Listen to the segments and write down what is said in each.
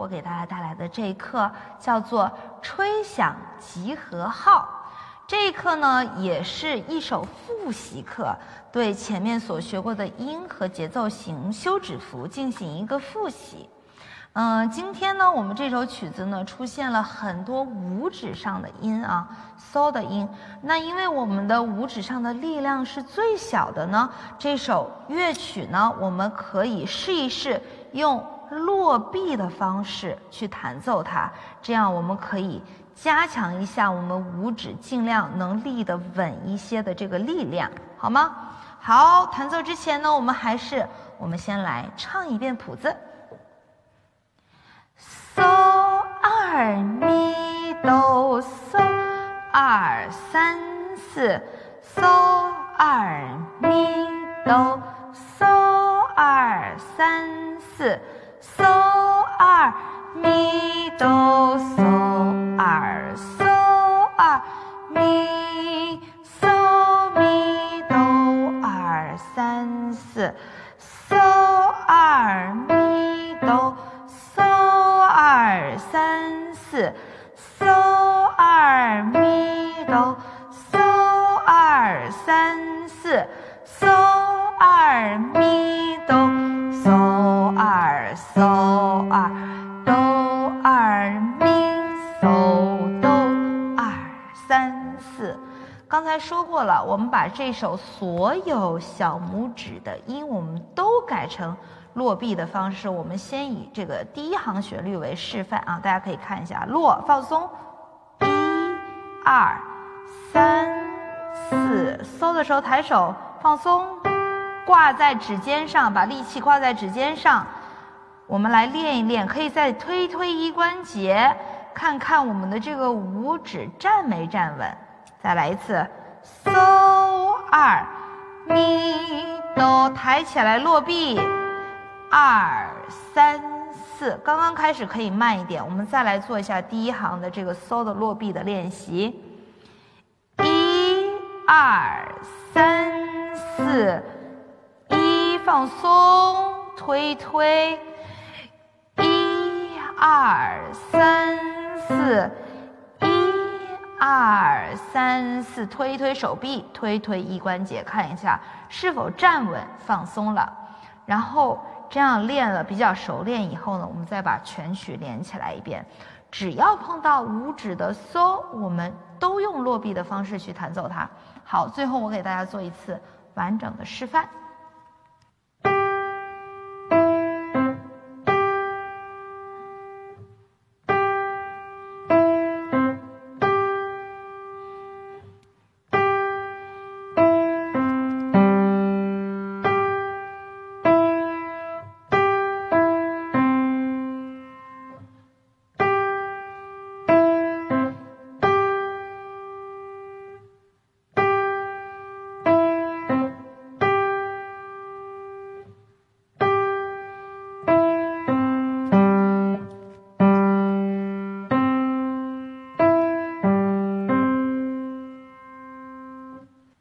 我给大家带来的这一课叫做《吹响集合号》。这一课呢，也是一首复习课，对前面所学过的音和节奏型休止符进行一个复习。嗯，今天呢，我们这首曲子呢，出现了很多五指上的音啊，so 的音。那因为我们的五指上的力量是最小的呢，这首乐曲呢，我们可以试一试用落臂的方式去弹奏它，这样我们可以加强一下我们五指尽量能立得稳一些的这个力量，好吗？好，弹奏之前呢，我们还是我们先来唱一遍谱子。嗦二咪哆嗦二三四，嗦二咪哆嗦二三四，嗦二咪哆嗦二嗦二咪嗦咪哆二三四，嗦二咪哆。二三四，嗦二咪哆，嗦二三四，嗦二咪哆，嗦二嗦二哆二咪嗦哆二三四。刚才说过了，我们把这首所有小拇指的音，我们都改成。落臂的方式，我们先以这个第一行旋律为示范啊，大家可以看一下，落放松，一、二、三、四，收的时候抬手放松，挂在指尖上，把力气挂在指尖上。我们来练一练，可以再推推一关节，看看我们的这个五指站没站稳。再来一次，收二咪哆，抬起来落臂。二三四，刚刚开始可以慢一点，我们再来做一下第一行的这个 so 的落臂的练习。一二三四，放松，推推。一二三四，一二三四，推一推手臂，推推一关节，看一下是否站稳，放松了，然后。这样练了比较熟练以后呢，我们再把全曲连起来一遍。只要碰到五指的嗦我们都用落臂的方式去弹奏它。好，最后我给大家做一次完整的示范。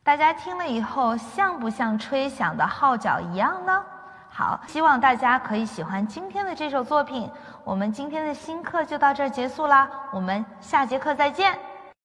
大家听了以后，像不像吹响的号角一样呢？好，希望大家可以喜欢今天的这首作品。我们今天的新课就到这儿结束啦，我们下节课再见。